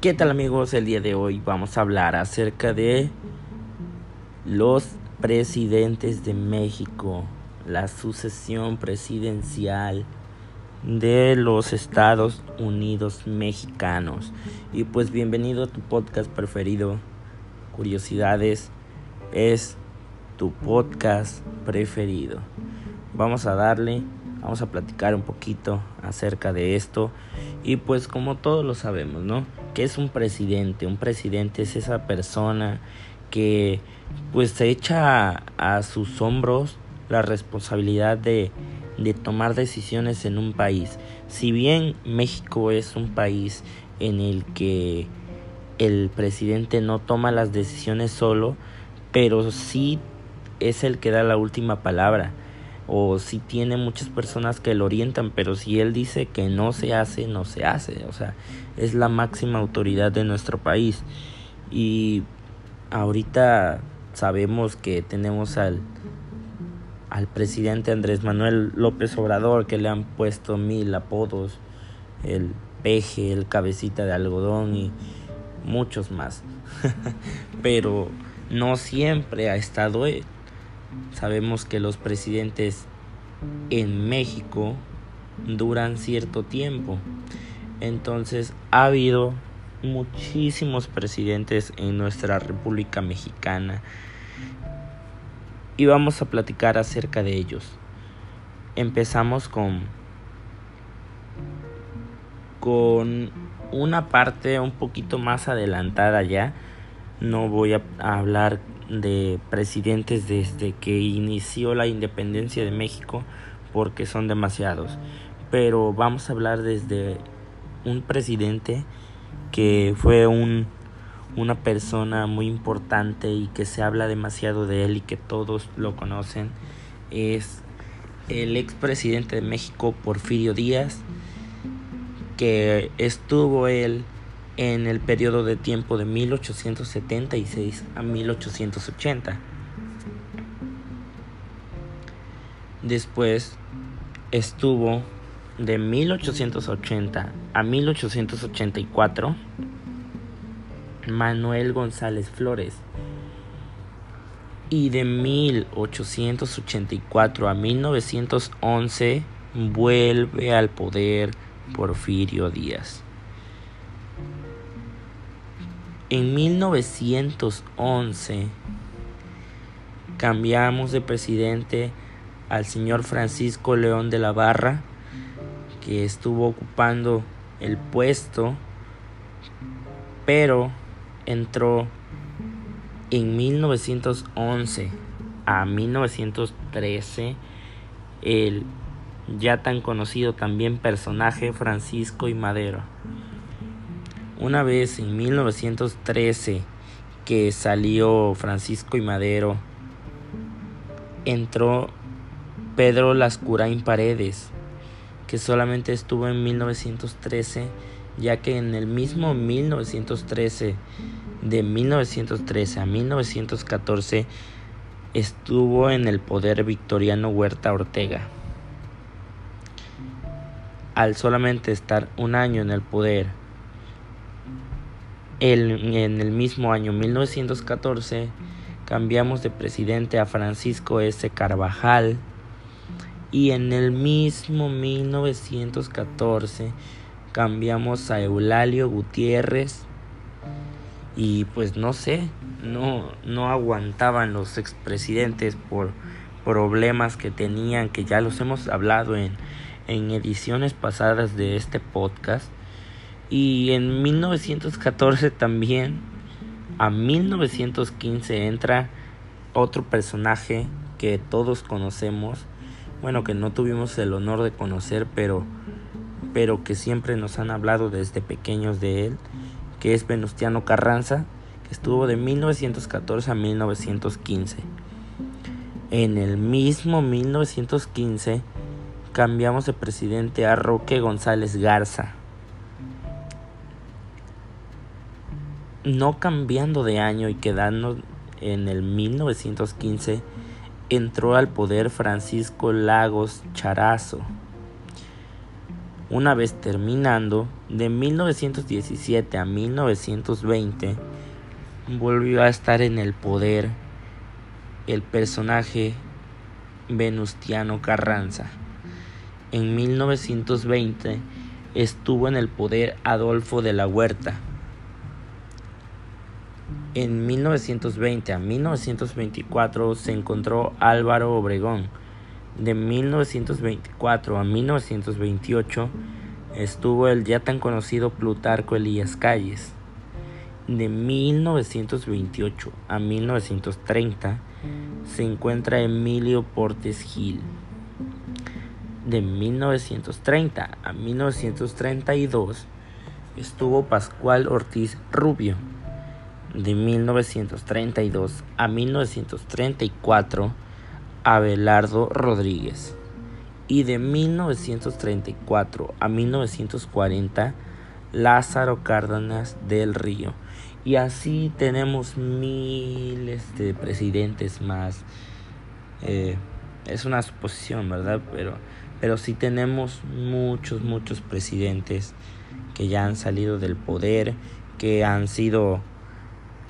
¿Qué tal amigos? El día de hoy vamos a hablar acerca de los presidentes de México, la sucesión presidencial de los Estados Unidos mexicanos. Y pues bienvenido a tu podcast preferido, Curiosidades, es tu podcast preferido. Vamos a darle, vamos a platicar un poquito acerca de esto. Y pues como todos lo sabemos, ¿no? ¿Qué es un presidente? Un presidente es esa persona que pues se echa a, sus hombros la responsabilidad de, de tomar decisiones en un país. Si bien México es un país en el que el presidente no toma las decisiones solo, pero sí es el que da la última palabra. O si tiene muchas personas que lo orientan, pero si él dice que no se hace, no se hace. O sea, es la máxima autoridad de nuestro país. Y ahorita sabemos que tenemos al, al presidente Andrés Manuel López Obrador, que le han puesto mil apodos, el peje, el cabecita de algodón y muchos más. Pero no siempre ha estado. Sabemos que los presidentes en México duran cierto tiempo. Entonces ha habido muchísimos presidentes en nuestra República Mexicana y vamos a platicar acerca de ellos. Empezamos con con una parte un poquito más adelantada ya. No voy a hablar de presidentes desde que inició la independencia de México porque son demasiados. Pero vamos a hablar desde un presidente que fue un, una persona muy importante y que se habla demasiado de él y que todos lo conocen. Es el expresidente de México, Porfirio Díaz, que estuvo él en el periodo de tiempo de 1876 a 1880. Después estuvo de 1880 a 1884 Manuel González Flores y de 1884 a 1911 vuelve al poder Porfirio Díaz. En 1911 cambiamos de presidente al señor Francisco León de la Barra que estuvo ocupando el puesto, pero entró en 1911 a 1913 el ya tan conocido también personaje Francisco y Madero. Una vez en 1913 que salió Francisco y Madero, entró Pedro Lascurain Paredes, que solamente estuvo en 1913, ya que en el mismo 1913, de 1913 a 1914, estuvo en el poder Victoriano Huerta Ortega. Al solamente estar un año en el poder, en el mismo año 1914, cambiamos de presidente a Francisco S. Carvajal, y en el mismo 1914 cambiamos a Eulalio Gutiérrez y pues no sé, no, no aguantaban los expresidentes por problemas que tenían, que ya los hemos hablado en, en ediciones pasadas de este podcast. Y en 1914 también, a 1915 entra otro personaje que todos conocemos, bueno, que no tuvimos el honor de conocer, pero, pero que siempre nos han hablado desde pequeños de él, que es Venustiano Carranza, que estuvo de 1914 a 1915. En el mismo 1915 cambiamos de presidente a Roque González Garza. No cambiando de año y quedando en el 1915 entró al poder Francisco Lagos Charazo. Una vez terminando, de 1917 a 1920 volvió a estar en el poder el personaje Venustiano Carranza. En 1920 estuvo en el poder Adolfo de la Huerta. En 1920 a 1924 se encontró Álvaro Obregón. De 1924 a 1928 estuvo el ya tan conocido Plutarco Elías Calles. De 1928 a 1930 se encuentra Emilio Portes Gil. De 1930 a 1932 estuvo Pascual Ortiz Rubio. De 1932 a 1934 Abelardo Rodríguez y de 1934 a 1940 Lázaro Cárdenas del Río. Y así tenemos miles de presidentes más. Eh, es una suposición, ¿verdad? Pero, pero sí tenemos muchos, muchos presidentes que ya han salido del poder, que han sido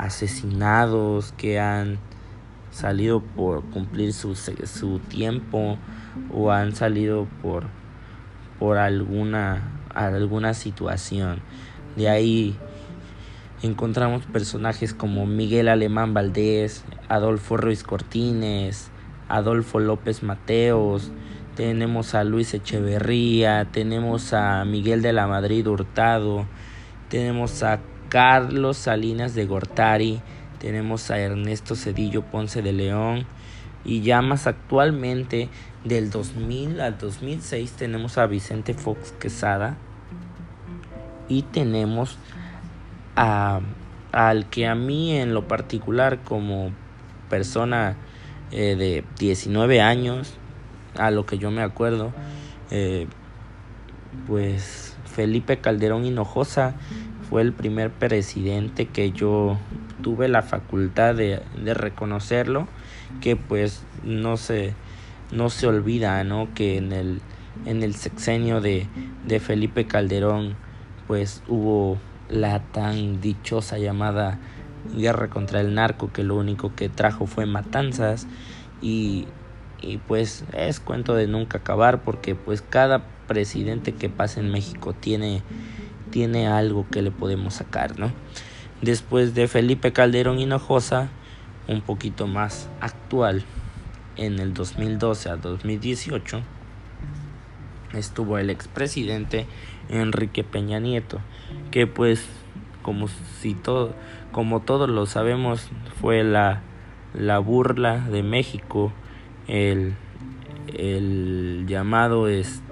asesinados, que han salido por cumplir su, su tiempo o han salido por, por alguna, alguna situación. De ahí encontramos personajes como Miguel Alemán Valdés, Adolfo Ruiz Cortines, Adolfo López Mateos, tenemos a Luis Echeverría, tenemos a Miguel de la Madrid Hurtado, tenemos a Carlos Salinas de Gortari, tenemos a Ernesto Cedillo Ponce de León. Y ya más actualmente del 2000 al 2006 tenemos a Vicente Fox Quesada. Y tenemos a, al que a mí en lo particular como persona eh, de 19 años, a lo que yo me acuerdo, eh, pues Felipe Calderón Hinojosa fue el primer presidente que yo tuve la facultad de, reconocerlo, que pues no se, no se olvida, ¿no? Que en el, en el sexenio de, de Felipe Calderón pues hubo la tan dichosa llamada guerra contra el narco que lo único que trajo fue matanzas y, y pues es cuento de nunca acabar porque pues cada presidente que pasa en México tiene tiene algo que le podemos sacar, ¿no? Después de Felipe Calderón Hinojosa, un poquito más actual, en el 2012 a 2018, estuvo el expresidente Enrique Peña Nieto, que pues como si todo como todos lo sabemos fue la, la burla de México, el, el llamado es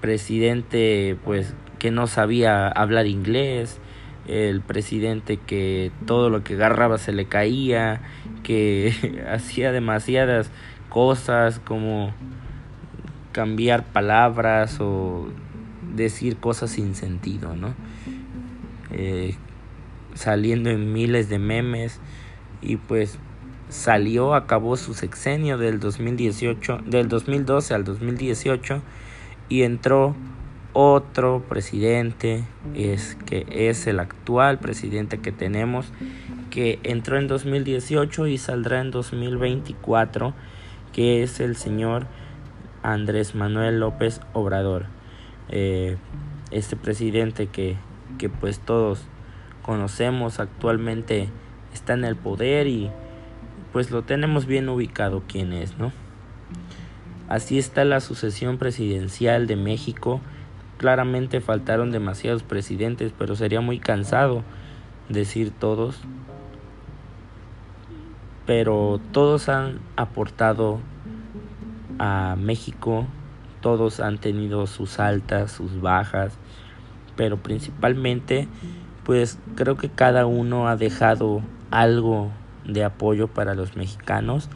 presidente pues que no sabía hablar inglés, el presidente que todo lo que agarraba se le caía, que hacía demasiadas cosas como cambiar palabras o decir cosas sin sentido, ¿no? Eh, saliendo en miles de memes y pues salió, acabó su sexenio del 2018, del 2012 al 2018 y entró otro presidente es que es el actual presidente que tenemos que entró en 2018 y saldrá en 2024 que es el señor Andrés Manuel López Obrador. Eh, este presidente que, que pues todos conocemos actualmente está en el poder y pues lo tenemos bien ubicado quién es no así está la sucesión presidencial de México Claramente faltaron demasiados presidentes, pero sería muy cansado decir todos. Pero todos han aportado a México, todos han tenido sus altas, sus bajas, pero principalmente pues creo que cada uno ha dejado algo de apoyo para los mexicanos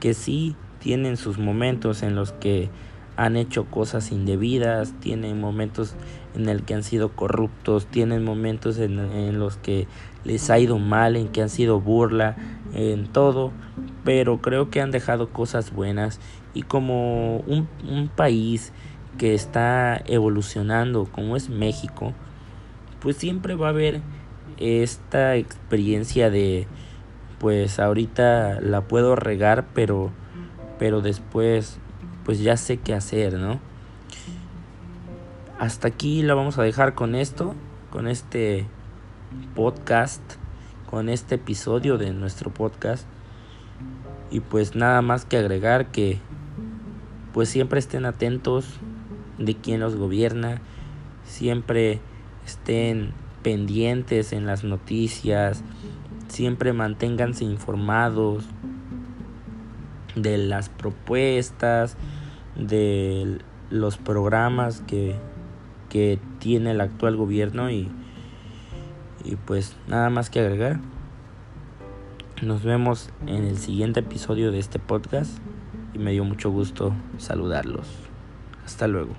que sí tienen sus momentos en los que han hecho cosas indebidas, tienen momentos en el que han sido corruptos, tienen momentos en, los que les ha ido mal, en que han sido burla, en todo, pero creo que han dejado cosas buenas. Y como un, un país que está evolucionando como es México, pues siempre va a haber esta experiencia de pues ahorita la puedo regar, pero pero después pues ya sé qué hacer, ¿no? Hasta aquí la vamos a dejar con esto, con este podcast, con este episodio de nuestro podcast. Y pues nada más que agregar que pues siempre estén atentos de quién los gobierna, siempre estén pendientes en las noticias, siempre manténganse informados de las propuestas, de los programas que, que tiene el actual gobierno y, y pues nada más que agregar. Nos vemos en el siguiente episodio de este podcast y me dio mucho gusto saludarlos. Hasta luego.